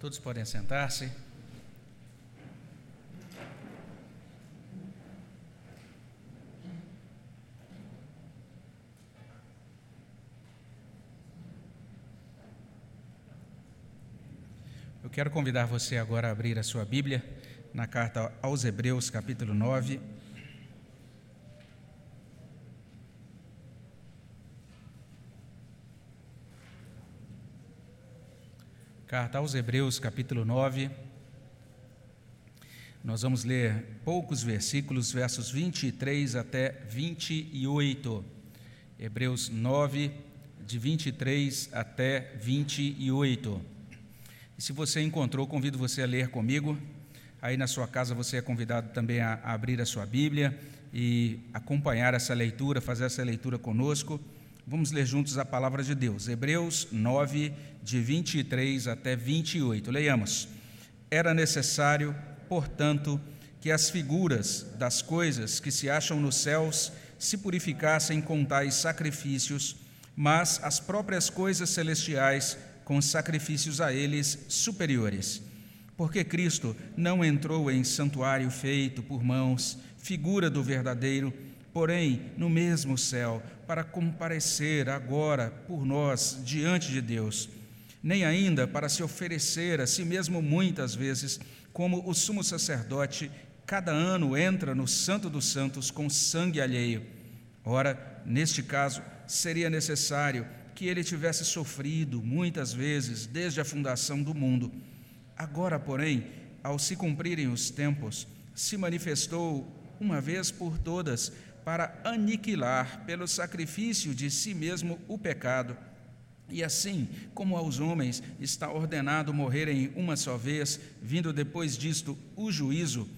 Todos podem sentar-se. Eu quero convidar você agora a abrir a sua Bíblia na carta aos Hebreus, capítulo 9. Carta aos Hebreus, capítulo 9. Nós vamos ler poucos versículos, versos 23 até 28. Hebreus 9, de 23 até 28. E se você encontrou, convido você a ler comigo. Aí na sua casa você é convidado também a, abrir a sua Bíblia e acompanhar essa leitura, fazer essa leitura conosco. Vamos ler juntos a palavra de Deus. Hebreus 9, de 23 até 28. Leiamos. Era necessário, portanto, que as figuras das coisas que se acham nos céus se purificassem com tais sacrifícios, mas as próprias coisas celestiais com sacrifícios a eles superiores. Porque Cristo não entrou em santuário feito por mãos, figura do verdadeiro, porém no mesmo céu, para comparecer agora por nós diante de Deus, nem ainda para se oferecer a si mesmo muitas vezes, como o sumo sacerdote cada ano entra no Santo dos Santos com sangue alheio. Ora, neste caso, seria necessário que ele tivesse sofrido muitas vezes desde a fundação do mundo. Agora, porém, ao se cumprirem os tempos, se manifestou uma vez por todas para aniquilar pelo sacrifício de si mesmo o pecado. E assim como aos homens está ordenado morrerem uma só vez, vindo depois disto o juízo,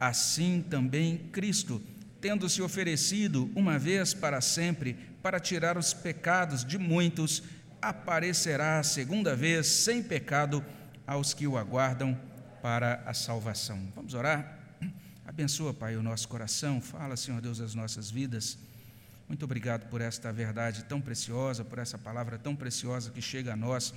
assim também Cristo, tendo se oferecido uma vez para sempre para tirar os pecados de muitos, aparecerá a segunda vez sem pecado aos que o aguardam para a salvação. Vamos orar? Abençoa, Pai, o nosso coração. Fala, Senhor Deus, as nossas vidas. Muito obrigado por esta verdade tão preciosa, por essa palavra tão preciosa que chega a nós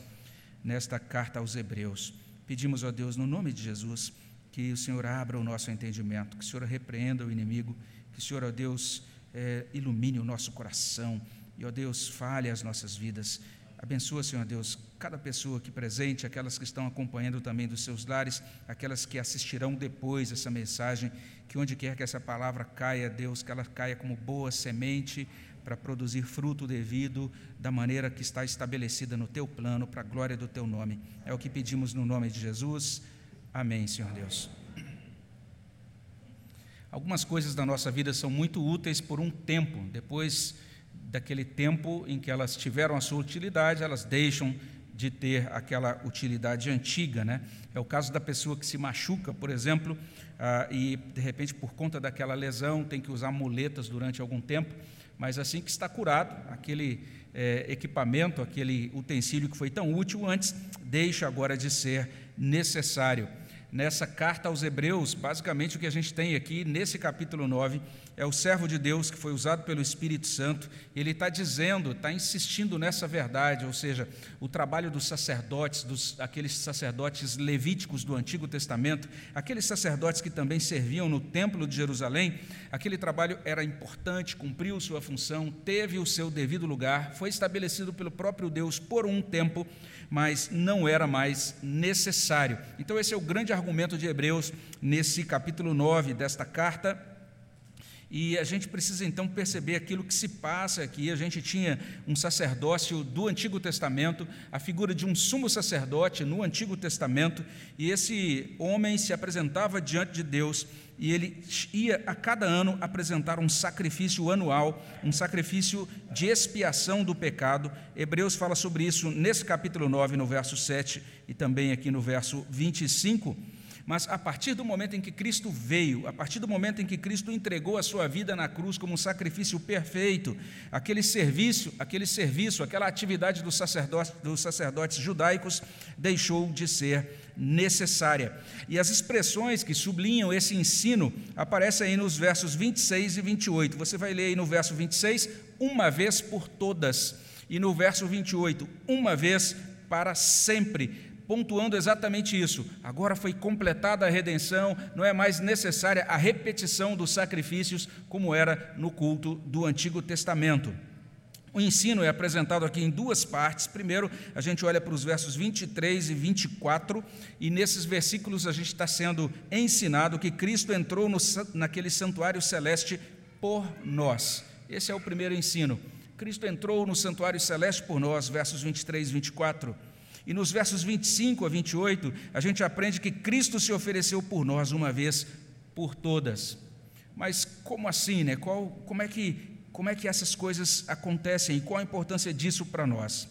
nesta carta aos Hebreus. Pedimos, ó Deus, no nome de Jesus, que o Senhor abra o nosso entendimento, que o Senhor repreenda o inimigo, que o Senhor, ó Deus, é, ilumine o nosso coração e, ó Deus, fale as nossas vidas. Abençoa, Senhor Deus, cada pessoa aqui presente, aquelas que estão acompanhando também dos seus lares, aquelas que assistirão depois essa mensagem, que onde quer que essa palavra caia, Deus, que ela caia como boa semente para produzir fruto devido da maneira que está estabelecida no teu plano, para a glória do teu nome. É o que pedimos no nome de Jesus. Amém, Senhor Deus. Algumas coisas da nossa vida são muito úteis por um tempo, depois daquele tempo em que elas tiveram a sua utilidade, elas deixam de ter aquela utilidade antiga, né? É o caso da pessoa que se machuca, por exemplo, ah, e de repente por conta daquela lesão tem que usar muletas durante algum tempo, mas assim que está curado, aquele é, equipamento, aquele utensílio que foi tão útil antes, deixa agora de ser necessário nessa carta aos Hebreus, basicamente o que a gente tem aqui nesse capítulo 9 é o servo de Deus que foi usado pelo Espírito Santo, ele está dizendo, está insistindo nessa verdade, ou seja, o trabalho dos sacerdotes, dos, aqueles sacerdotes levíticos do Antigo Testamento, aqueles sacerdotes que também serviam no Templo de Jerusalém, aquele trabalho era importante, cumpriu sua função, teve o seu devido lugar, foi estabelecido pelo próprio Deus por um tempo, mas não era mais necessário. Então, esse é o grande argumento de Hebreus nesse capítulo 9 desta carta. E a gente precisa então perceber aquilo que se passa aqui. A gente tinha um sacerdócio do Antigo Testamento, a figura de um sumo sacerdote no Antigo Testamento, e esse homem se apresentava diante de Deus e ele ia a cada ano apresentar um sacrifício anual, um sacrifício de expiação do pecado. Hebreus fala sobre isso nesse capítulo 9, no verso 7 e também aqui no verso 25. Mas a partir do momento em que Cristo veio, a partir do momento em que Cristo entregou a sua vida na cruz como um sacrifício perfeito, aquele serviço, aquele serviço, aquela atividade dos sacerdotes, dos sacerdotes judaicos deixou de ser necessária. E as expressões que sublinham esse ensino aparecem aí nos versos 26 e 28. Você vai ler aí no verso 26, uma vez por todas, e no verso 28, uma vez para sempre pontuando exatamente isso. Agora foi completada a redenção, não é mais necessária a repetição dos sacrifícios como era no culto do Antigo Testamento. O ensino é apresentado aqui em duas partes. Primeiro, a gente olha para os versos 23 e 24, e nesses versículos a gente está sendo ensinado que Cristo entrou no, naquele santuário celeste por nós. Esse é o primeiro ensino. Cristo entrou no santuário celeste por nós, versos 23 e 24. E nos versos 25 a 28, a gente aprende que Cristo se ofereceu por nós uma vez por todas. Mas como assim, né? Qual, como é que como é que essas coisas acontecem e qual a importância disso para nós.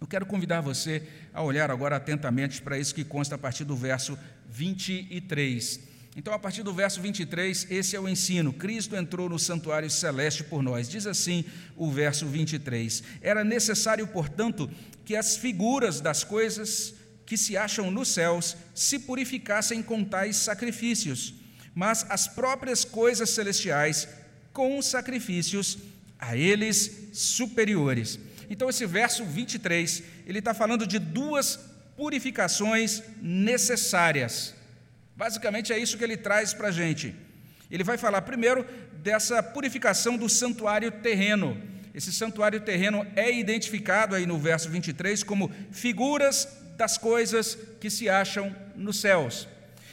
Eu quero convidar você a olhar agora atentamente para isso que consta a partir do verso 23. Então, a partir do verso 23, esse é o ensino. Cristo entrou no santuário celeste por nós. Diz assim o verso 23: Era necessário, portanto, que as figuras das coisas que se acham nos céus se purificassem com tais sacrifícios, mas as próprias coisas celestiais com sacrifícios a eles superiores. Então, esse verso 23, ele está falando de duas purificações necessárias. Basicamente é isso que ele traz para a gente. Ele vai falar primeiro dessa purificação do santuário terreno. Esse santuário terreno é identificado aí no verso 23 como figuras das coisas que se acham nos céus.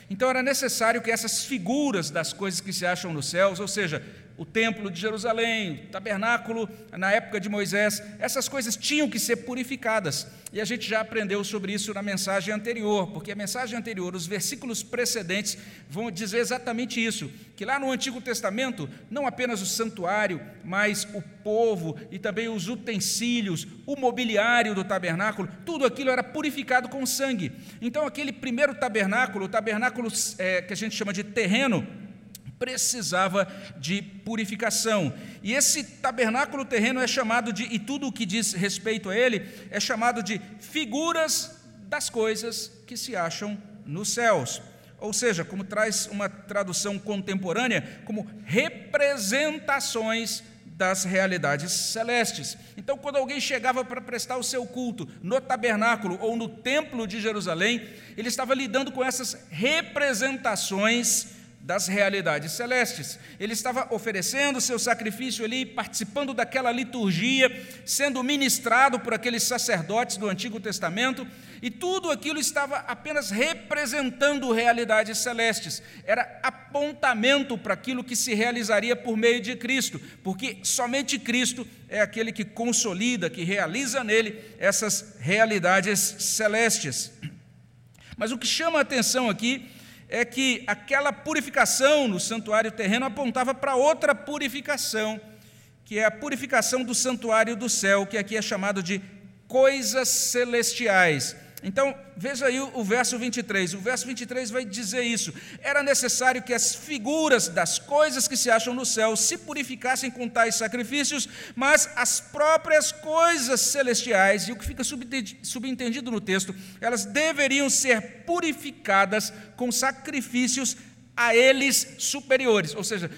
Então era necessário que essas figuras das coisas que se acham nos céus, ou seja, o templo de Jerusalém, o tabernáculo na época de Moisés, essas coisas tinham que ser purificadas. E a gente já aprendeu sobre isso na mensagem anterior, porque a mensagem anterior, os versículos precedentes, vão dizer exatamente isso: que lá no Antigo Testamento, não apenas o santuário, mas o povo e também os utensílios, o mobiliário do tabernáculo, tudo aquilo era purificado com sangue. Então, aquele primeiro tabernáculo, o tabernáculo é, que a gente chama de terreno, precisava de purificação. E esse tabernáculo terreno é chamado de, e tudo o que diz respeito a ele, é chamado de figuras das coisas que se acham nos céus. Ou seja, como traz uma tradução contemporânea, como representações das realidades celestes. Então, quando alguém chegava para prestar o seu culto no tabernáculo ou no templo de Jerusalém, ele estava lidando com essas representações das realidades celestes. Ele estava oferecendo seu sacrifício ali, participando daquela liturgia, sendo ministrado por aqueles sacerdotes do Antigo Testamento, e tudo aquilo estava apenas representando realidades celestes. Era apontamento para aquilo que se realizaria por meio de Cristo, porque somente Cristo é aquele que consolida, que realiza nele essas realidades celestes. Mas o que chama a atenção aqui é que aquela purificação no santuário terreno apontava para outra purificação, que é a purificação do santuário do céu, que aqui é chamado de coisas celestiais. Então, veja aí o, verso 23. O verso 23 vai dizer isso. Era necessário que as figuras das coisas que se acham no céu se purificassem com tais sacrifícios, mas as próprias coisas celestiais, e o que fica subentendido no texto, elas deveriam ser purificadas com sacrifícios a eles superiores. Ou seja,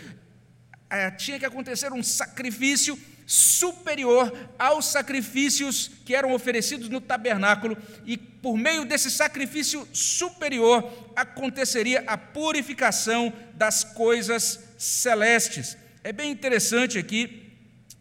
eh, tinha que acontecer um sacrifício superior aos sacrifícios que eram oferecidos no tabernáculo, e por meio desse sacrifício superior aconteceria a purificação das coisas celestes. É bem interessante aqui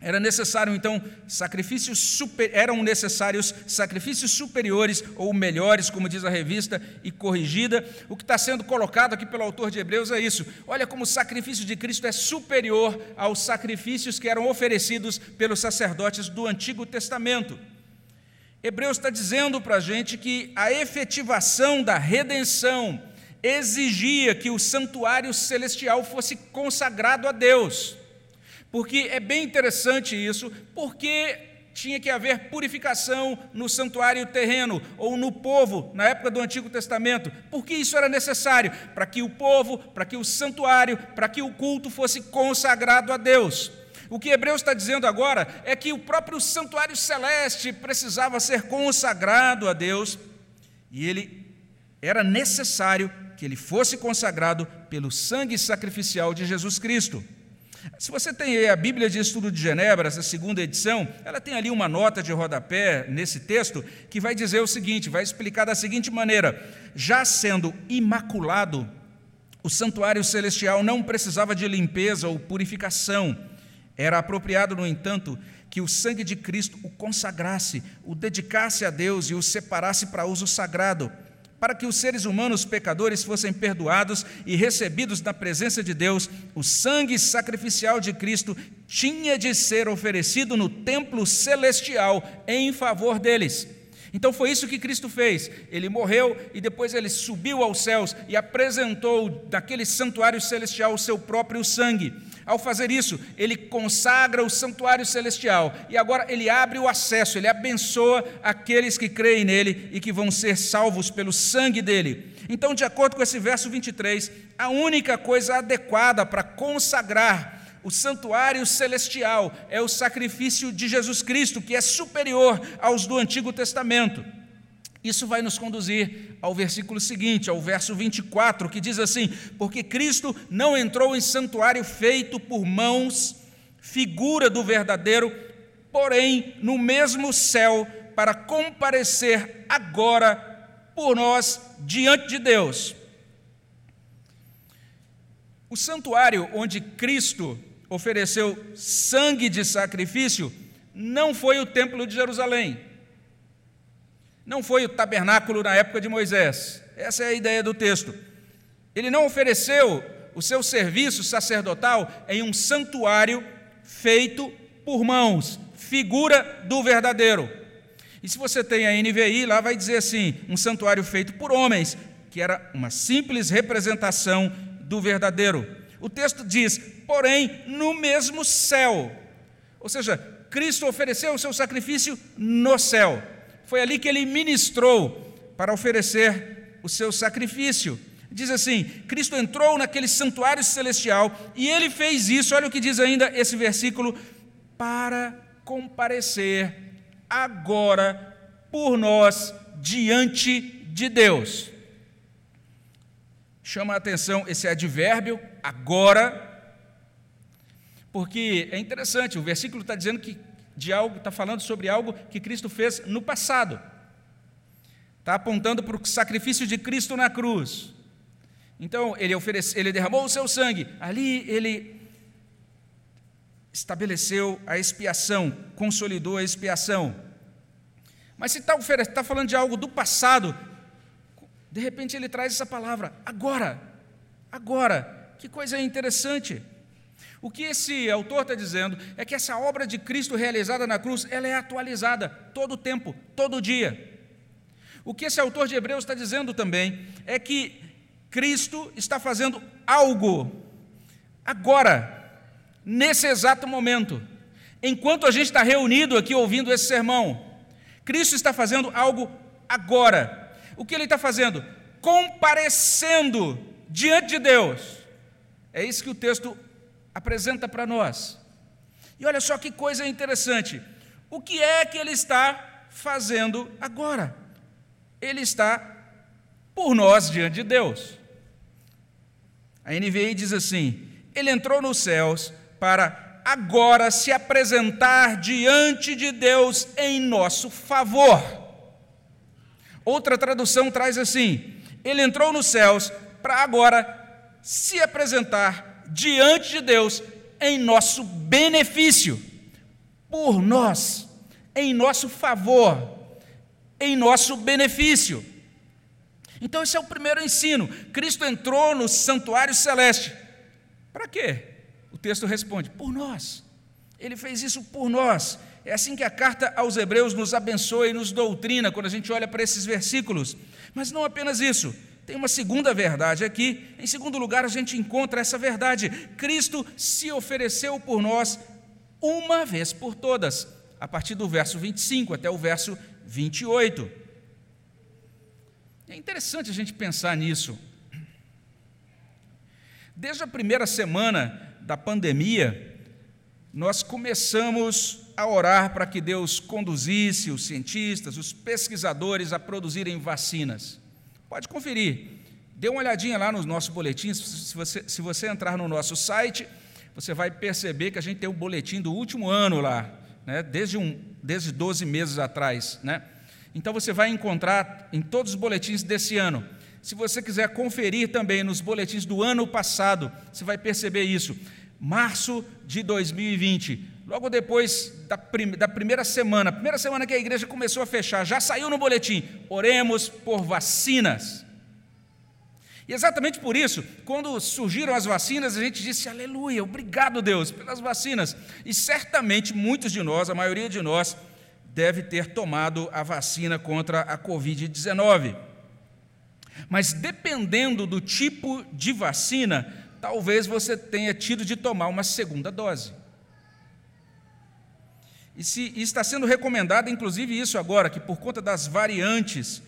era necessário então sacrifícios super, eram necessários sacrifícios superiores ou melhores, como diz a revista, e corrigida. O que está sendo colocado aqui pelo autor de Hebreus é isso. Olha como o sacrifício de Cristo é superior aos sacrifícios que eram oferecidos pelos sacerdotes do Antigo Testamento. Hebreus está dizendo para a gente que a efetivação da redenção exigia que o santuário celestial fosse consagrado a Deus. Porque é bem interessante isso, porque tinha que haver purificação no santuário terreno ou no povo na época do Antigo Testamento. Porque isso era necessário para que o povo, para que o santuário, para que o culto fosse consagrado a Deus. O que Hebreus está dizendo agora é que o próprio santuário celeste precisava ser consagrado a Deus e ele era necessário que ele fosse consagrado pelo sangue sacrificial de Jesus Cristo. Se você tem a Bíblia de Estudo de Genebra, essa segunda edição, ela tem ali uma nota de rodapé nesse texto que vai dizer o seguinte: vai explicar da seguinte maneira: já sendo imaculado, o santuário celestial não precisava de limpeza ou purificação. Era apropriado, no entanto, que o sangue de Cristo o consagrasse, o dedicasse a Deus e o separasse para uso sagrado para que os seres humanos pecadores fossem perdoados e recebidos na presença de Deus, o sangue sacrificial de Cristo tinha de ser oferecido no templo celestial em favor deles. Então foi isso que Cristo fez. Ele morreu e depois ele subiu aos céus e apresentou naquele santuário celestial o seu próprio sangue. Ao fazer isso, ele consagra o santuário celestial e agora ele abre o acesso, ele abençoa aqueles que creem nele e que vão ser salvos pelo sangue dele. Então, de acordo com esse verso 23, a única coisa adequada para consagrar o santuário celestial é o sacrifício de Jesus Cristo, que é superior aos do Antigo Testamento. Isso vai nos conduzir ao versículo seguinte, ao verso 24, que diz assim: Porque Cristo não entrou em santuário feito por mãos, figura do verdadeiro, porém no mesmo céu, para comparecer agora por nós diante de Deus. O santuário onde Cristo ofereceu sangue de sacrifício não foi o templo de Jerusalém não foi o tabernáculo na época de Moisés. Essa é a ideia do texto. Ele não ofereceu o seu serviço sacerdotal em um santuário feito por mãos, figura do verdadeiro. E se você tem a NVI, lá vai dizer assim: um santuário feito por homens, que era uma simples representação do verdadeiro. O texto diz, porém, no mesmo céu. Ou seja, Cristo ofereceu o seu sacrifício no céu. Foi ali que ele ministrou para oferecer o seu sacrifício. Diz assim: Cristo entrou naquele santuário celestial e ele fez isso, olha o que diz ainda esse versículo, para comparecer agora por nós diante de Deus. Chama a atenção esse advérbio, agora, porque é interessante, o versículo está dizendo que de algo, está falando sobre algo que Cristo fez no passado. Está apontando para o sacrifício de Cristo na cruz. Então, ele, oferece, ele derramou o seu sangue, ali ele estabeleceu a expiação, consolidou a expiação. Mas se está tá falando de algo do passado, de repente ele traz essa palavra, agora, agora. Que coisa interessante. O que esse autor está dizendo é que essa obra de Cristo realizada na cruz, ela é atualizada todo o tempo, todo dia. O que esse autor de Hebreus está dizendo também é que Cristo está fazendo algo agora, nesse exato momento, enquanto a gente está reunido aqui ouvindo esse sermão. Cristo está fazendo algo agora. O que ele está fazendo? Comparecendo diante de Deus. É isso que o texto apresenta para nós. E olha só que coisa interessante. O que é que ele está fazendo agora? Ele está por nós diante de Deus. A NVI diz assim: Ele entrou nos céus para agora se apresentar diante de Deus em nosso favor. Outra tradução traz assim: Ele entrou nos céus para agora se apresentar diante de Deus em nosso benefício, por nós, em nosso favor, em nosso benefício. Então, esse é o primeiro ensino. Cristo entrou no santuário celeste. Para quê? O texto responde: por nós. Ele fez isso por nós. É assim que a carta aos Hebreus nos abençoa e nos doutrina quando a gente olha para esses versículos. Mas não apenas isso. Tem uma segunda verdade aqui. Em segundo lugar, a gente encontra essa verdade: Cristo se ofereceu por nós uma vez por todas, a partir do verso 25 até o verso 28. É interessante a gente pensar nisso. Desde a primeira semana da pandemia, nós começamos a orar para que Deus conduzisse os cientistas, os pesquisadores a produzirem vacinas. Pode conferir. Dê uma olhadinha lá nos nossos boletins. Se você, se você entrar no nosso site, você vai perceber que a gente tem o um boletim do último ano lá, né? desde, um, desde 12 meses atrás. Né? Então você vai encontrar em todos os boletins desse ano. Se você quiser conferir também nos boletins do ano passado, você vai perceber isso. Março de 2020, logo depois da, prim da primeira semana, primeira semana que a igreja começou a fechar, já saiu no boletim: oremos por vacinas. E exatamente por isso, quando surgiram as vacinas, a gente disse: Aleluia, obrigado, Deus, pelas vacinas. E certamente muitos de nós, a maioria de nós, deve ter tomado a vacina contra a Covid-19. Mas dependendo do tipo de vacina, talvez você tenha tido de tomar uma segunda dose. E, se, e está sendo recomendado, inclusive, isso agora, que por conta das variantes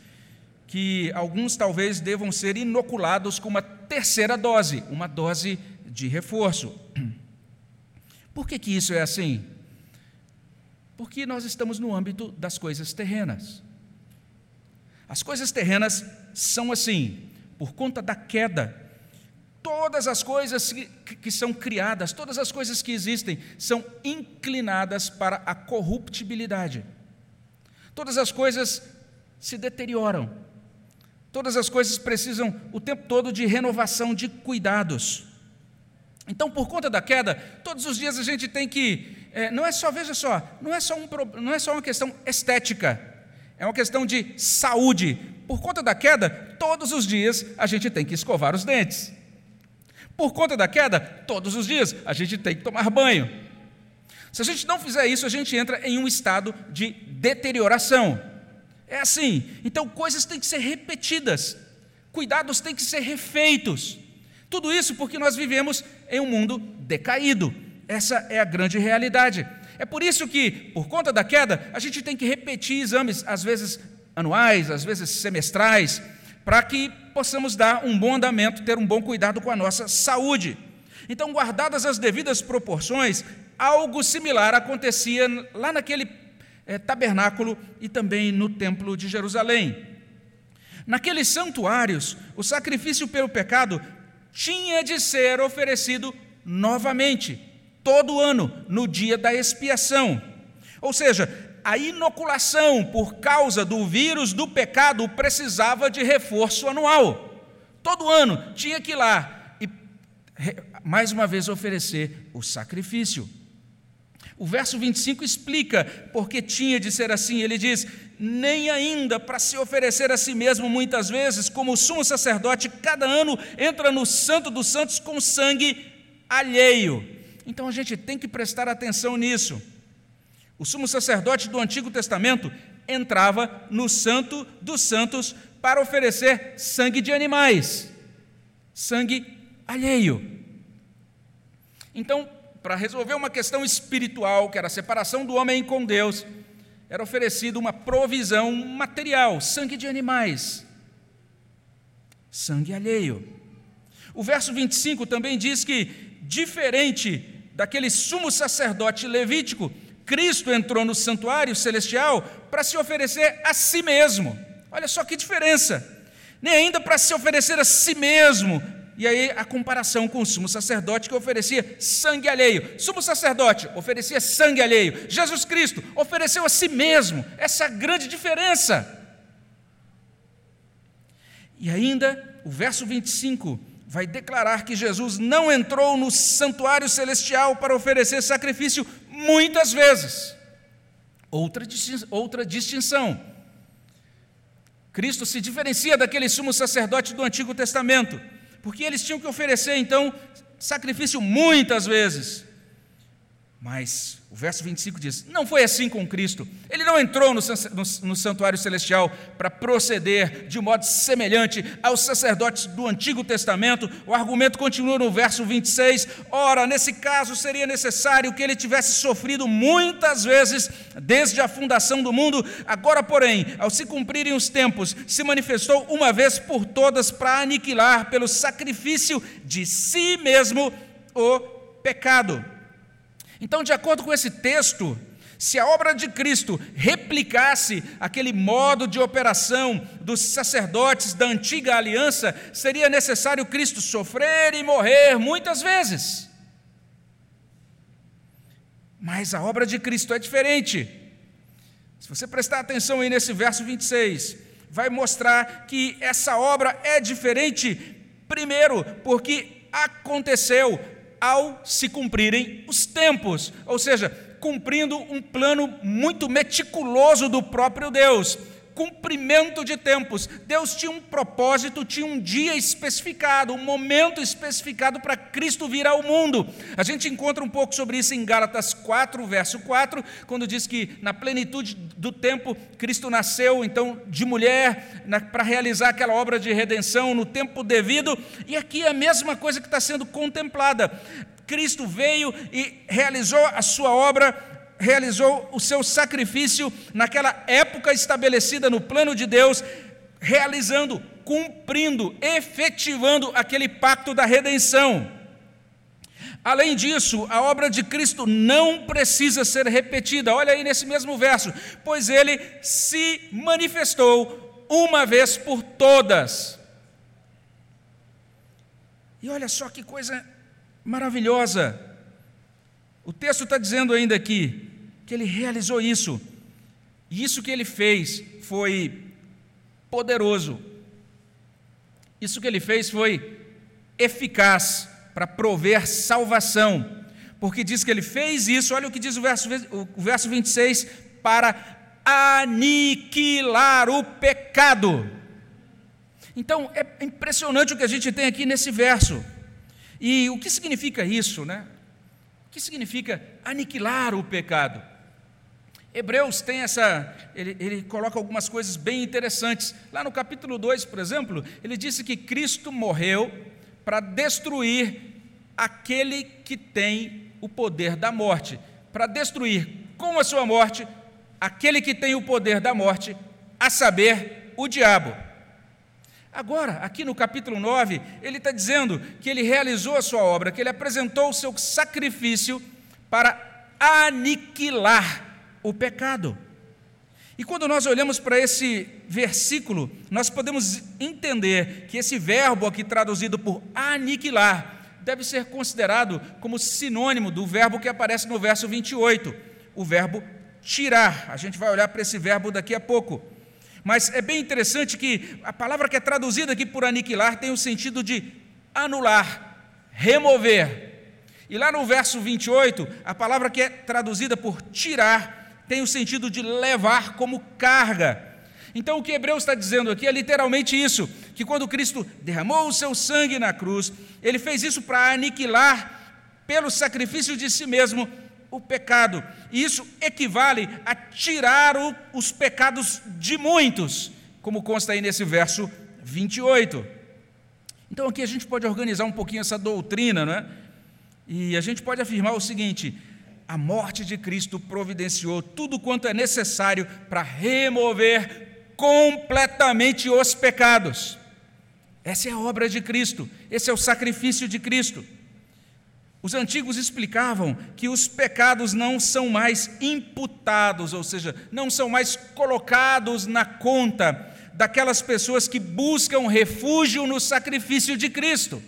que alguns talvez devam ser inoculados com uma terceira dose, uma dose de reforço. Por que, que isso é assim? Porque nós estamos no âmbito das coisas terrenas. As coisas terrenas são assim, por conta da queda. Todas as coisas que, são criadas, todas as coisas que existem, são inclinadas para a corruptibilidade. Todas as coisas se deterioram, Todas as coisas precisam o tempo todo de renovação, de cuidados. Então, por conta da queda, todos os dias a gente tem que. É, não é só, veja só, não é só, um, não é só uma questão estética, é uma questão de saúde. Por conta da queda, todos os dias a gente tem que escovar os dentes. Por conta da queda, todos os dias a gente tem que tomar banho. Se a gente não fizer isso, a gente entra em um estado de deterioração. É assim. Então, coisas têm que ser repetidas, cuidados têm que ser refeitos. Tudo isso porque nós vivemos em um mundo decaído. Essa é a grande realidade. É por isso que, por conta da queda, a gente tem que repetir exames, às vezes anuais, às vezes semestrais, para que possamos dar um bom andamento, ter um bom cuidado com a nossa saúde. Então, guardadas as devidas proporções, algo similar acontecia lá naquele é, tabernáculo e também no templo de Jerusalém. Naqueles santuários, o sacrifício pelo pecado tinha de ser oferecido novamente, todo ano, no dia da expiação. Ou seja, a inoculação por causa do vírus do pecado precisava de reforço anual. Todo ano tinha que ir lá e mais uma vez oferecer o sacrifício. O verso 25 explica porque tinha de ser assim. Ele diz: Nem ainda para se oferecer a si mesmo muitas vezes, como sumo sacerdote, cada ano entra no Santo dos Santos com sangue alheio. Então a gente tem que prestar atenção nisso. O sumo sacerdote do Antigo Testamento entrava no Santo dos Santos para oferecer sangue de animais, sangue alheio. Então, para resolver uma questão espiritual, que era a separação do homem com Deus, era oferecido uma provisão material, sangue de animais, sangue alheio. O verso 25 também diz que, diferente daquele sumo sacerdote levítico, Cristo entrou no santuário celestial para se oferecer a si mesmo. Olha só que diferença! Nem ainda para se oferecer a si mesmo, e aí a comparação com o sumo sacerdote que oferecia sangue alheio. Sumo sacerdote oferecia sangue alheio. Jesus Cristo ofereceu a si mesmo. Essa grande diferença. E ainda o verso 25 vai declarar que Jesus não entrou no santuário celestial para oferecer sacrifício muitas vezes. Outra, outra distinção. Cristo se diferencia daquele sumo sacerdote do Antigo Testamento porque eles tinham que oferecer então sacrifício muitas vezes. Mas o verso 25 diz: não foi assim com Cristo. Ele não entrou no, santuário celestial para proceder de modo semelhante aos sacerdotes do Antigo Testamento. O argumento continua no verso 26. Ora, nesse caso seria necessário que ele tivesse sofrido muitas vezes desde a fundação do mundo. Agora, porém, ao se cumprirem os tempos, se manifestou uma vez por todas para aniquilar pelo sacrifício de si mesmo o pecado. Então, de acordo com esse texto, se a obra de Cristo replicasse aquele modo de operação dos sacerdotes da antiga aliança, seria necessário Cristo sofrer e morrer muitas vezes. Mas a obra de Cristo é diferente. Se você prestar atenção aí nesse verso 26, vai mostrar que essa obra é diferente, primeiro, porque aconteceu ao se cumprirem os tempos, ou seja, cumprindo um plano muito meticuloso do próprio Deus cumprimento de tempos. Deus tinha um propósito, tinha um dia especificado, um momento especificado para Cristo vir ao mundo. A gente encontra um pouco sobre isso em Gálatas 4, verso 4, quando diz que na plenitude do tempo Cristo nasceu, então, de mulher, para realizar aquela obra de redenção no tempo devido. E aqui é a mesma coisa que está sendo contemplada. Cristo veio e realizou a sua obra realizou o seu sacrifício naquela época estabelecida no plano de Deus, realizando, cumprindo, efetivando aquele pacto da redenção. Além disso, a obra de Cristo não precisa ser repetida. Olha aí nesse mesmo verso, pois ele se manifestou uma vez por todas. E olha só que coisa maravilhosa. O texto está dizendo ainda aqui: que ele realizou isso. E isso que ele fez foi poderoso. Isso que ele fez foi eficaz para prover salvação. Porque diz que ele fez isso, olha o que diz o verso, o verso 26, para aniquilar o pecado. Então, é impressionante o que a gente tem aqui nesse verso. E o que significa isso, né? O que significa aniquilar o pecado? Hebreus tem essa, ele, ele, coloca algumas coisas bem interessantes. Lá no capítulo 2, por exemplo, ele disse que Cristo morreu para destruir aquele que tem o poder da morte, para destruir com a sua morte aquele que tem o poder da morte, a saber, o diabo. Agora, aqui no capítulo 9, ele está dizendo que ele realizou a sua obra, que ele apresentou o seu sacrifício para aniquilar o pecado. E quando nós olhamos para esse versículo, nós podemos entender que esse verbo aqui traduzido por aniquilar deve ser considerado como sinônimo do verbo que aparece no verso 28, o verbo tirar. A gente vai olhar para esse verbo daqui a pouco. Mas é bem interessante que a palavra que é traduzida aqui por aniquilar tem o sentido de anular, remover. E lá no verso 28, a palavra que é traduzida por tirar tem o sentido de levar como carga. Então, o que Hebreus está dizendo aqui é literalmente isso: que quando Cristo derramou o seu sangue na cruz, ele fez isso para aniquilar, pelo sacrifício de si mesmo, o pecado. E isso equivale a tirar o, os pecados de muitos, como consta aí nesse verso 28. Então, aqui a gente pode organizar um pouquinho essa doutrina, não é? E a gente pode afirmar o seguinte: a morte de Cristo providenciou tudo quanto é necessário para remover completamente os pecados. Essa é a obra de Cristo, esse é o sacrifício de Cristo. Os antigos explicavam que os pecados não são mais imputados, ou seja, não são mais colocados na conta daquelas pessoas que buscam refúgio no sacrifício de Cristo.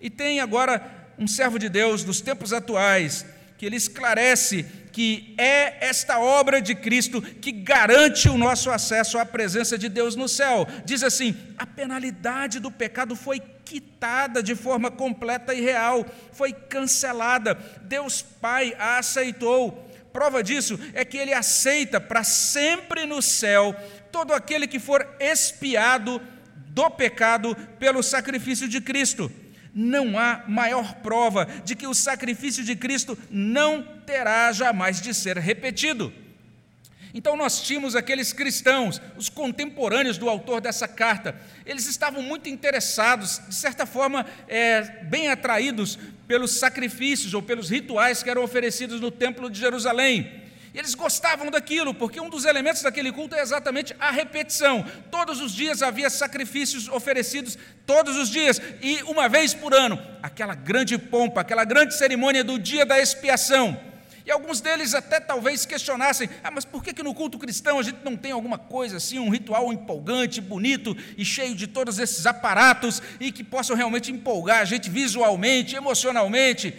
E tem agora um servo de Deus dos tempos atuais que ele esclarece que é esta obra de Cristo que garante o nosso acesso à presença de Deus no céu. Diz assim: a penalidade do pecado foi quitada de forma completa e real, foi cancelada. Deus Pai a aceitou. Prova disso é que ele aceita para sempre no céu todo aquele que for expiado do pecado pelo sacrifício de Cristo não há maior prova de que o sacrifício de Cristo não terá jamais de ser repetido. Então, nós tínhamos aqueles cristãos, os contemporâneos do autor dessa carta, eles estavam muito interessados, de certa forma, é, bem atraídos pelos sacrifícios ou pelos rituais que eram oferecidos no Templo de Jerusalém. Eles gostavam daquilo, porque um dos elementos daquele culto é exatamente a repetição. Todos os dias havia sacrifícios oferecidos, todos os dias, e uma vez por ano, aquela grande pompa, aquela grande cerimônia do dia da expiação. E alguns deles até talvez questionassem: ah, mas por que, que no culto cristão a gente não tem alguma coisa assim, um ritual empolgante, bonito e cheio de todos esses aparatos e que possam realmente empolgar a gente visualmente, emocionalmente?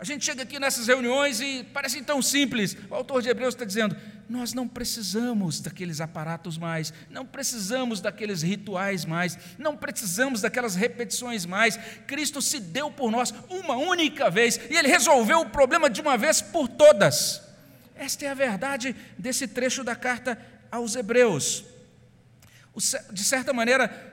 A gente chega aqui nessas reuniões e parece tão simples. O autor de Hebreus está dizendo: nós não precisamos daqueles aparatos mais, não precisamos daqueles rituais mais, não precisamos daquelas repetições mais. Cristo se deu por nós uma única vez e ele resolveu o problema de uma vez por todas. Esta é a verdade desse trecho da carta aos Hebreus. De certa maneira,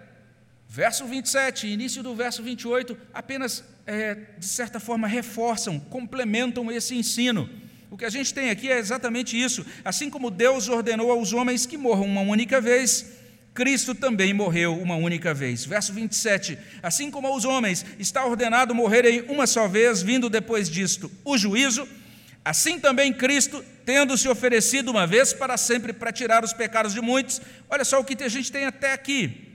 verso 27, início do verso 28, apenas, é, de certa forma, reforçam, complementam esse ensino. O que a gente tem aqui é exatamente isso. Assim como Deus ordenou aos homens que morram uma única vez, Cristo também morreu uma única vez. Verso 27. Assim como aos homens está ordenado morrerem uma só vez, vindo depois disto o juízo, assim também Cristo, tendo se oferecido uma vez para sempre para tirar os pecados de muitos. Olha só o que a gente tem até aqui.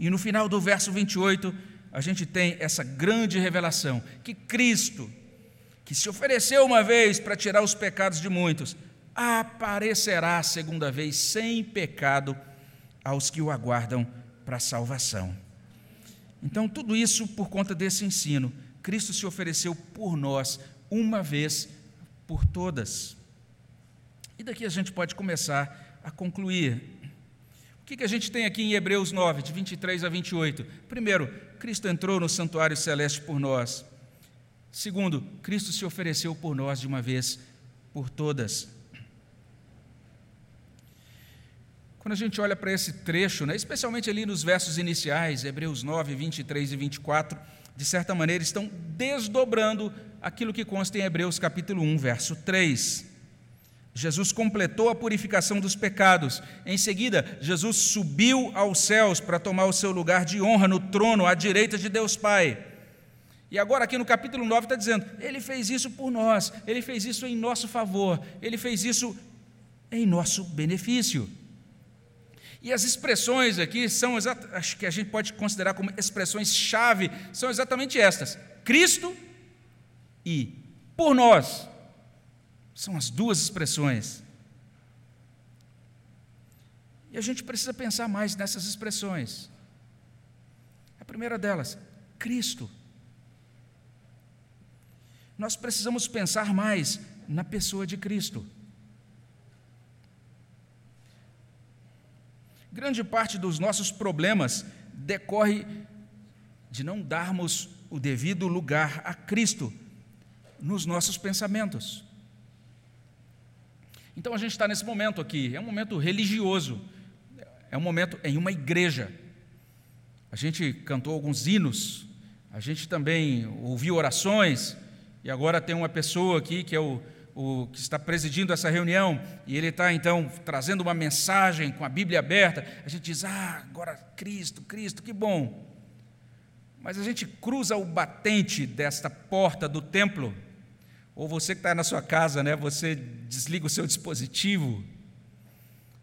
E no final do verso 28, a gente tem essa grande revelação: que Cristo, que se ofereceu uma vez para tirar os pecados de muitos, aparecerá a segunda vez sem pecado aos que o aguardam para a salvação. Então, tudo isso por conta desse ensino. Cristo se ofereceu por nós uma vez por todas. E daqui a gente pode começar a concluir que, que a gente tem aqui em Hebreus 9, de 23 a 28? Primeiro, Cristo entrou no santuário celeste por nós. Segundo, Cristo se ofereceu por nós de uma vez por todas. Quando a gente olha para esse trecho, né, especialmente ali nos versos iniciais, Hebreus 9, 23 e 24, de certa maneira estão desdobrando aquilo que consta em Hebreus capítulo 1, verso 3. Jesus completou a purificação dos pecados. Em seguida, Jesus subiu aos céus para tomar o seu lugar de honra no trono à direita de Deus Pai. E agora, aqui no capítulo 9, está dizendo: Ele fez isso por nós, Ele fez isso em nosso favor, Ele fez isso em nosso benefício. E as expressões aqui são, acho que a gente pode considerar como expressões-chave, são exatamente estas: Cristo e por nós. São as duas expressões. E a gente precisa pensar mais nessas expressões. A primeira delas, Cristo. Nós precisamos pensar mais na pessoa de Cristo. Grande parte dos nossos problemas decorre de não darmos o devido lugar a Cristo nos nossos pensamentos. Então a gente está nesse momento aqui, é um momento religioso, é um momento em uma igreja. A gente cantou alguns hinos, a gente também ouviu orações, e agora tem uma pessoa aqui que é o, o que está presidindo essa reunião, e ele está então trazendo uma mensagem com a Bíblia aberta. A gente diz: Ah, agora Cristo, Cristo, que bom. Mas a gente cruza o batente desta porta do templo ou você que está na sua casa, né, você desliga o seu dispositivo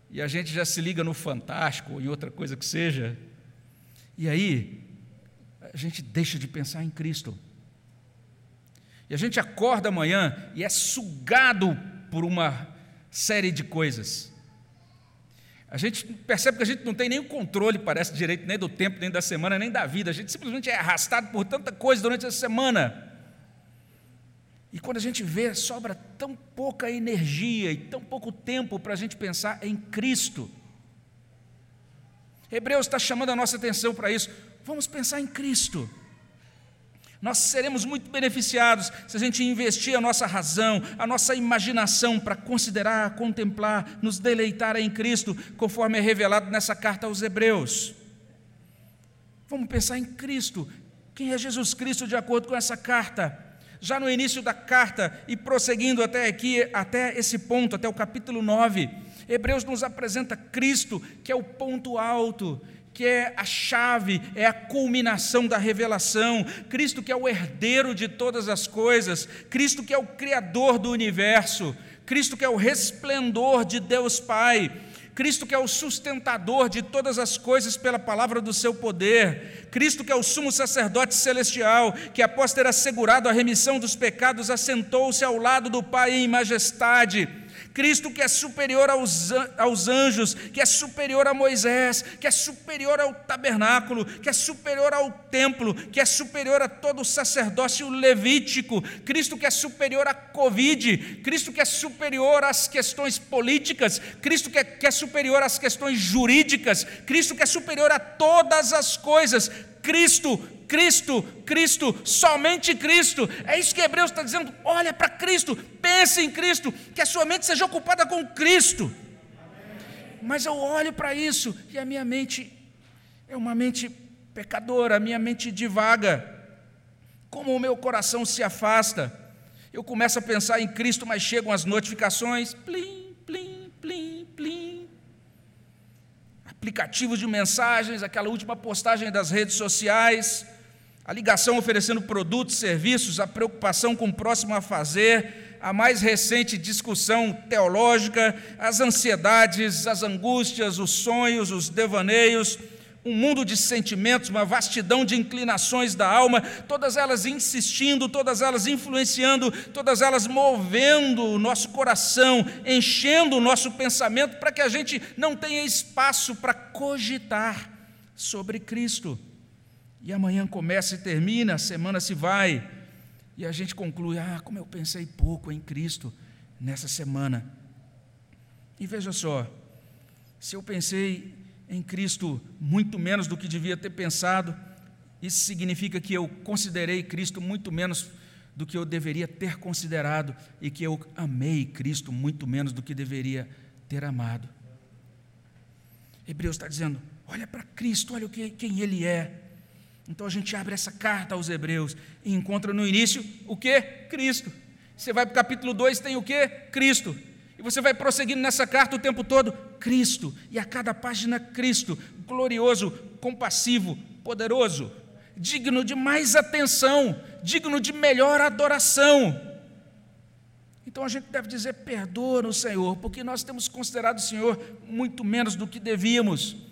e a gente já se liga no Fantástico ou em outra coisa que seja. E aí, a gente deixa de pensar em Cristo. E a gente acorda amanhã e é sugado por uma série de coisas. A gente percebe que a gente não tem nenhum controle, parece direito, nem do tempo, nem da semana, nem da vida. A gente simplesmente é arrastado por tanta coisa durante a semana. E quando a gente vê, sobra tão pouca energia e tão pouco tempo para a gente pensar em Cristo. Hebreus está chamando a nossa atenção para isso. Vamos pensar em Cristo. Nós seremos muito beneficiados se a gente investir a nossa razão, a nossa imaginação para considerar, contemplar, nos deleitar em Cristo, conforme é revelado nessa carta aos Hebreus. Vamos pensar em Cristo. Quem é Jesus Cristo de acordo com essa carta? Já no início da carta e prosseguindo até aqui, até esse ponto, até o capítulo 9, Hebreus nos apresenta Cristo, que é o ponto alto, que é a chave, é a culminação da revelação, Cristo que é o herdeiro de todas as coisas, Cristo que é o criador do universo, Cristo que é o resplendor de Deus Pai, Cristo que é o sustentador de todas as coisas pela palavra do seu poder, Cristo que é o sumo sacerdote celestial, que após ter assegurado a remissão dos pecados, assentou-se ao lado do Pai em majestade, Cristo que é superior aos, aos anjos, que é superior a Moisés, que é superior ao tabernáculo, que é superior ao templo, que é superior a todo o sacerdócio levítico, Cristo que é superior à Covid, Cristo que é superior às questões políticas, Cristo que é, que é superior às questões jurídicas, Cristo que é superior a todas as coisas, Cristo, Cristo, Cristo, somente Cristo. É isso que Hebreus está dizendo. Olha para Cristo, pense em Cristo, que a sua mente seja ocupada com Cristo. Mas eu olho para isso e a minha mente é uma mente pecadora, a minha mente divaga. Como o meu coração se afasta. Eu começo a pensar em Cristo, mas chegam as notificações, plim, Aplicativos de mensagens, aquela última postagem das redes sociais a ligação oferecendo produtos, serviços, a preocupação com o próximo a fazer, a mais recente discussão teológica, as ansiedades, as angústias, os sonhos, os devaneios, um mundo de sentimentos, uma vastidão de inclinações da alma, todas elas insistindo, todas elas influenciando, todas elas movendo o nosso coração, enchendo o nosso pensamento para que a gente não tenha espaço para cogitar sobre Cristo. E amanhã começa e termina, a semana se vai. E a gente conclui: ah, como eu pensei pouco em Cristo nessa semana. E veja só, se eu pensei em Cristo muito menos do que devia ter pensado, isso significa que eu considerei Cristo muito menos do que eu deveria ter considerado e que eu amei Cristo muito menos do que deveria ter amado. Hebreus está dizendo: olha para Cristo, olha quem Ele é. Então a gente abre essa carta aos Hebreus e encontra no início o que? Cristo. Você vai para o capítulo 2, tem o que? Cristo. E você vai prosseguindo nessa carta o tempo todo, Cristo. E a cada página, Cristo, glorioso, compassivo, poderoso, digno de mais atenção, digno de melhor adoração. Então a gente deve dizer: perdoa no Senhor, porque nós temos considerado o Senhor muito menos do que devíamos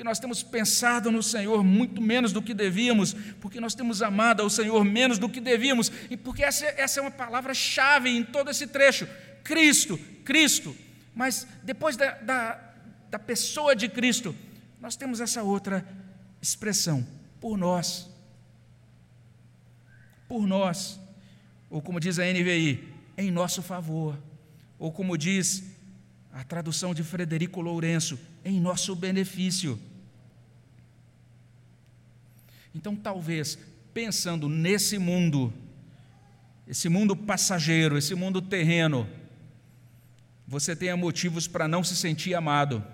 porque nós temos pensado no Senhor muito menos do que devíamos, porque nós temos amado ao Senhor menos do que devíamos, e porque essa, essa é uma palavra-chave em todo esse trecho: Cristo, Cristo. Mas depois da, da, da pessoa de Cristo, nós temos essa outra expressão: por nós. Por nós. Ou como diz a NVI, em nosso favor. Ou como diz a tradução de Frederico Lourenço, em nosso benefício. Então, talvez, pensando nesse mundo, esse mundo passageiro, esse mundo terreno, você tenha motivos para não se sentir amado.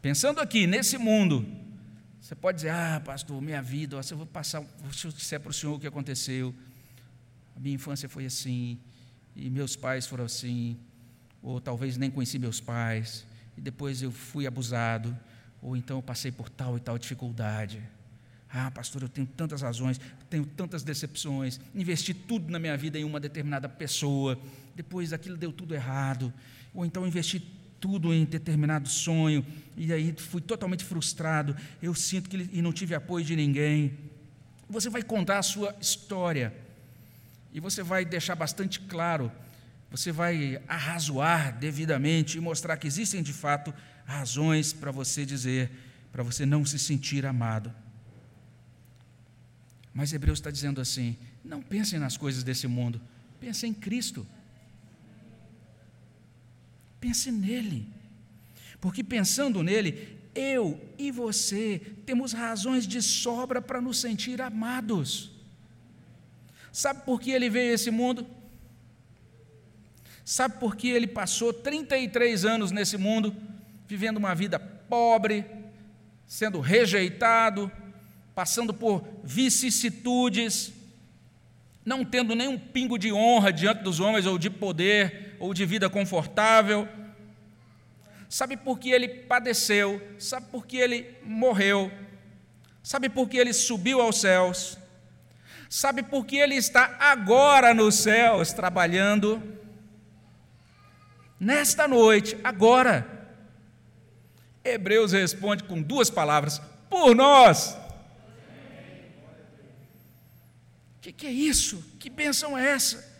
Pensando aqui, nesse mundo, você pode dizer: Ah, pastor, minha vida, eu vou passar, se eu disser para o senhor o que aconteceu, a minha infância foi assim, e meus pais foram assim, ou talvez nem conheci meus pais, e depois eu fui abusado, ou então eu passei por tal e tal dificuldade. Ah, pastor, eu tenho tantas razões, tenho tantas decepções, investi tudo na minha vida em uma determinada pessoa, depois aquilo deu tudo errado, ou então investi tudo em determinado sonho, e aí fui totalmente frustrado, eu sinto que e não tive apoio de ninguém. Você vai contar a sua história, e você vai deixar bastante claro, você vai arrazoar devidamente e mostrar que existem de fato razões para você dizer, para você não se sentir amado. Mas Hebreus está dizendo assim: não pensem nas coisas desse mundo, pensem em Cristo. Pense nele. Porque pensando nele, eu e você temos razões de sobra para nos sentir amados. Sabe por que ele veio a esse mundo? Sabe por que ele passou 33 anos nesse mundo? vivendo uma vida pobre, sendo rejeitado, passando por vicissitudes, não tendo nenhum pingo de honra diante dos homens, ou de poder, ou de vida confortável. Sabe por que ele padeceu? Sabe por que ele morreu? Sabe por que ele subiu aos céus? Sabe por que ele está agora nos céus trabalhando? Nesta noite, agora Hebreus responde com duas palavras: por nós. O que, que é isso? Que bênção é essa?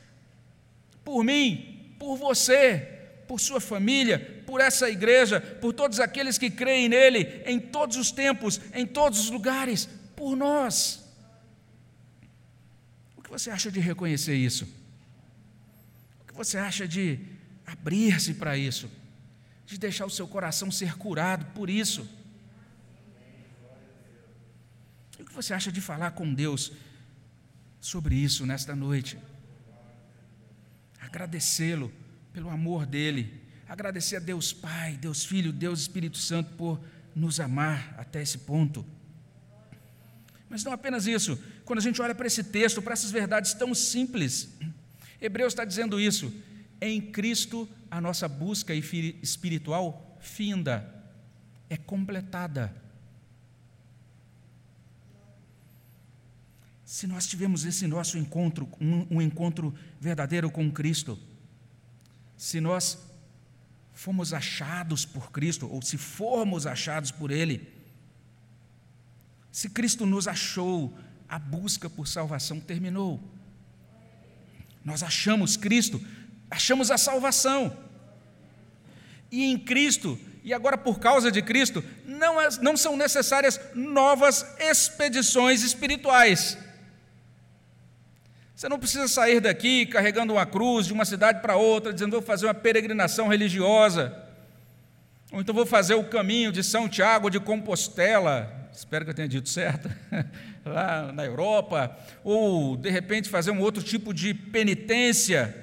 Por mim. por você, por sua família, por essa igreja, por todos aqueles que creem nele, em todos os tempos, em todos os lugares, por nós. O que você acha de reconhecer isso? O que você acha de abrir-se para isso? De deixar o seu coração ser curado por isso? O que você acha de falar com Deus sobre isso nesta noite? Agradecê-lo pelo amor dele, agradecer a Deus Pai, Deus Filho, Deus Espírito Santo por nos amar até esse ponto. Mas não apenas isso, quando a gente olha para esse texto, para essas verdades tão simples, Hebreus está dizendo isso, em Cristo a nossa busca espiritual finda, é completada. Se nós tivermos esse nosso encontro, um, um encontro verdadeiro com Cristo, se nós fomos achados por Cristo, ou se formos achados por Ele, se Cristo nos achou, a busca por salvação terminou. Nós achamos Cristo, achamos a salvação. E em Cristo, e agora por causa de Cristo, não, não são necessárias novas expedições espirituais. Você não precisa sair daqui carregando uma cruz de uma cidade para outra, dizendo vou fazer uma peregrinação religiosa. Ou então vou fazer o caminho de São Tiago de Compostela, espero que eu tenha dito certo, lá na Europa, ou de repente fazer um outro tipo de penitência.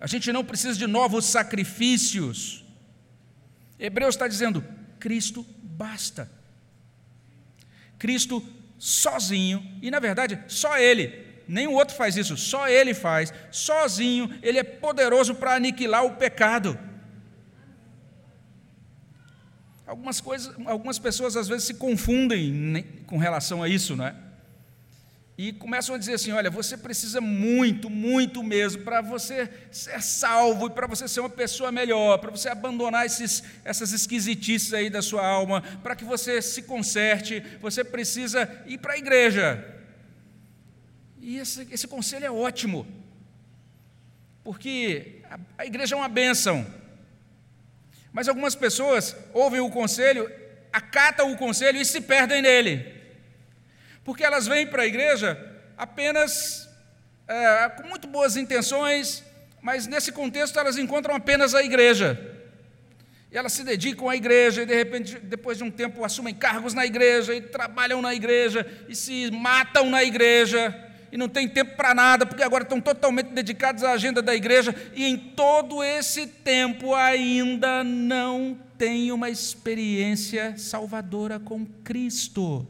A gente não precisa de novos sacrifícios. Hebreus está dizendo: Cristo basta. Cristo sozinho, e na verdade, só Ele nenhum outro faz isso, só Ele faz, sozinho, Ele é poderoso para aniquilar o pecado. Algumas, coisas, algumas pessoas às vezes se confundem com relação a isso, não é? E começam a dizer assim: olha, você precisa muito, muito mesmo para você ser salvo e para você ser uma pessoa melhor, para você abandonar esses, essas esquisitices aí da sua alma, para que você se conserte, você precisa ir para a igreja. E esse, esse conselho é ótimo, porque a, a igreja é uma bênção. Mas algumas pessoas ouvem o conselho, acatam o conselho e se perdem nele. Porque elas vêm para a igreja apenas é, com muito boas intenções, mas nesse contexto elas encontram apenas a igreja. E elas se dedicam à igreja e de repente, depois de um tempo, assumem cargos na igreja e trabalham na igreja e se matam na igreja e não tem tempo para nada, porque agora estão totalmente dedicados à agenda da igreja e em todo esse tempo ainda não tem uma experiência salvadora com Cristo.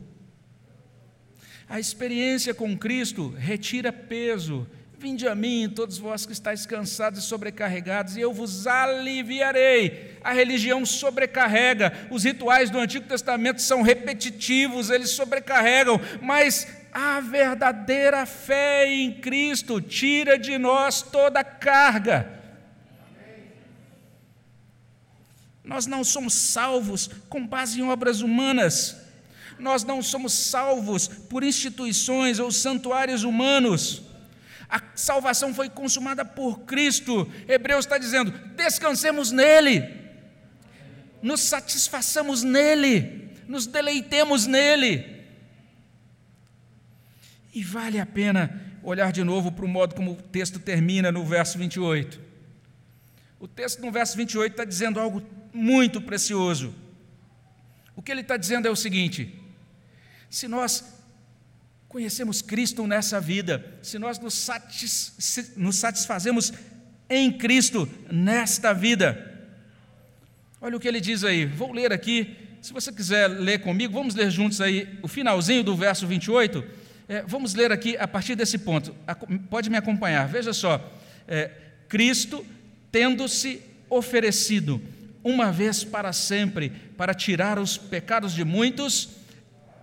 A experiência com Cristo retira peso. Vinde a mim, todos vós que estáis cansados e sobrecarregados, e eu vos aliviarei. A religião sobrecarrega, os rituais do Antigo Testamento são repetitivos, eles sobrecarregam, mas a verdadeira fé em Cristo tira de nós toda carga. Nós não somos salvos com base em obras humanas. Nós não somos salvos por instituições ou santuários humanos. A salvação foi consumada por Cristo. Hebreus está dizendo: descansemos nele, nos satisfaçamos nele, nos deleitemos nele. E vale a pena olhar de novo para o modo como o texto termina no verso 28. O texto no verso 28 está dizendo algo muito precioso. O que ele está dizendo é o seguinte: se nós conhecemos Cristo nessa vida, se nós nos, satis, nos satisfazemos em Cristo nesta vida, olha o que ele diz aí, vou ler aqui, se você quiser ler comigo, vamos ler juntos aí o finalzinho do verso 28. É, vamos ler aqui a partir desse ponto. Pode me acompanhar. Veja só. É, Cristo, tendo-se oferecido uma vez para sempre para tirar os pecados de muitos,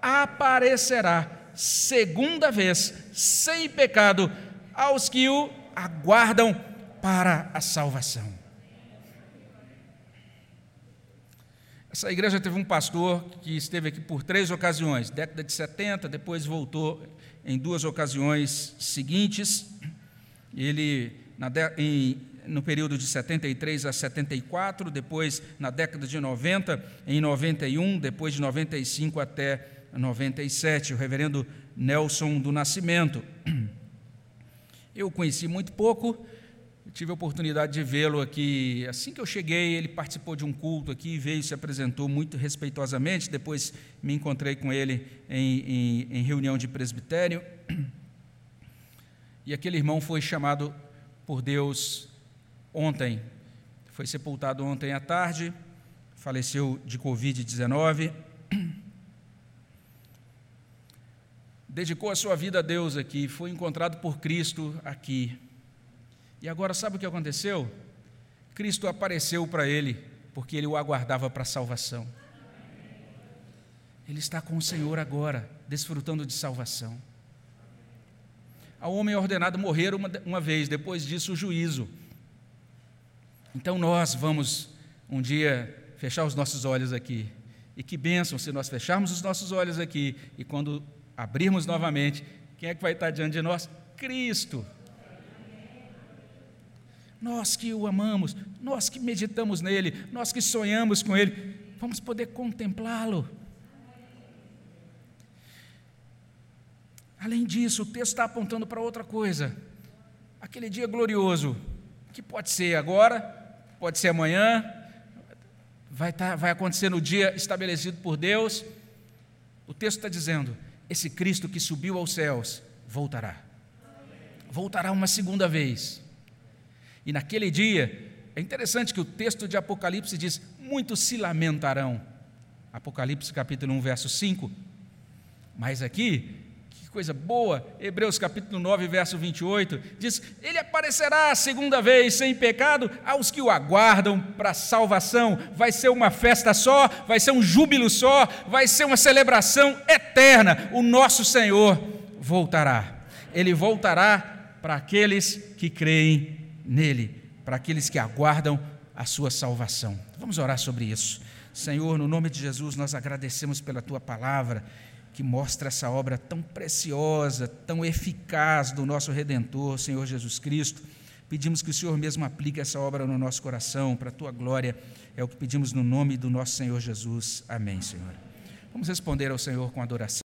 aparecerá segunda vez, sem pecado, aos que o aguardam para a salvação. Essa igreja teve um pastor que esteve aqui por três ocasiões, década de 70, depois voltou em duas ocasiões seguintes. Ele, na, em no período de 73 a 74, depois na década de 90, em 91, depois de 95 até 97, o reverendo Nelson do Nascimento. Eu conheci muito pouco, tive a oportunidade de vê-lo aqui. Assim que eu cheguei, ele participou de um culto aqui, veio, se apresentou muito respeitosamente. Depois me encontrei com ele em, em, em reunião de presbitério. E aquele irmão foi chamado por Deus ontem. Foi sepultado ontem à tarde, faleceu de Covid-19. Dedicou a sua vida a Deus aqui, foi encontrado por Cristo aqui. E agora sabe o que aconteceu? Cristo apareceu para ele, porque ele o aguardava para a salvação. Ele está com o Senhor agora, desfrutando de salvação. Ao homem ordenado morrer uma, uma vez, depois disso o juízo. Então nós vamos um dia fechar os nossos olhos aqui. E que bênção se nós fecharmos os nossos olhos aqui e quando abrirmos novamente, quem é que vai estar diante de nós? Cristo. Nós que o amamos, nós que meditamos nele, nós que sonhamos com ele, vamos poder contemplá-lo. Além disso, o texto está apontando para outra coisa. Aquele dia glorioso, que pode ser agora, pode ser amanhã, vai, tá, vai acontecer no dia estabelecido por Deus. O texto está dizendo: esse Cristo que subiu aos céus voltará. Voltará uma segunda vez. E naquele dia, é interessante que o texto de Apocalipse diz: muitos se lamentarão. Apocalipse capítulo 1, verso 5. Mas aqui que coisa boa! Hebreus capítulo 9, verso 28 diz: Ele aparecerá a segunda vez sem pecado aos que o aguardam para a salvação. Vai ser uma festa só, vai ser um júbilo só, vai ser uma celebração eterna. O nosso Senhor voltará. Ele voltará para aqueles que creem nele, para aqueles que aguardam a sua salvação. Vamos orar sobre isso. Senhor, no nome de Jesus, nós agradecemos pela tua palavra que mostra essa obra tão preciosa, tão eficaz do nosso Redentor, Senhor Jesus Cristo. Pedimos que o Senhor mesmo aplique essa obra no nosso coração, para a tua glória. É o que pedimos no nome do nosso Senhor Jesus. Amém, Senhor. Vamos responder ao Senhor com adoração.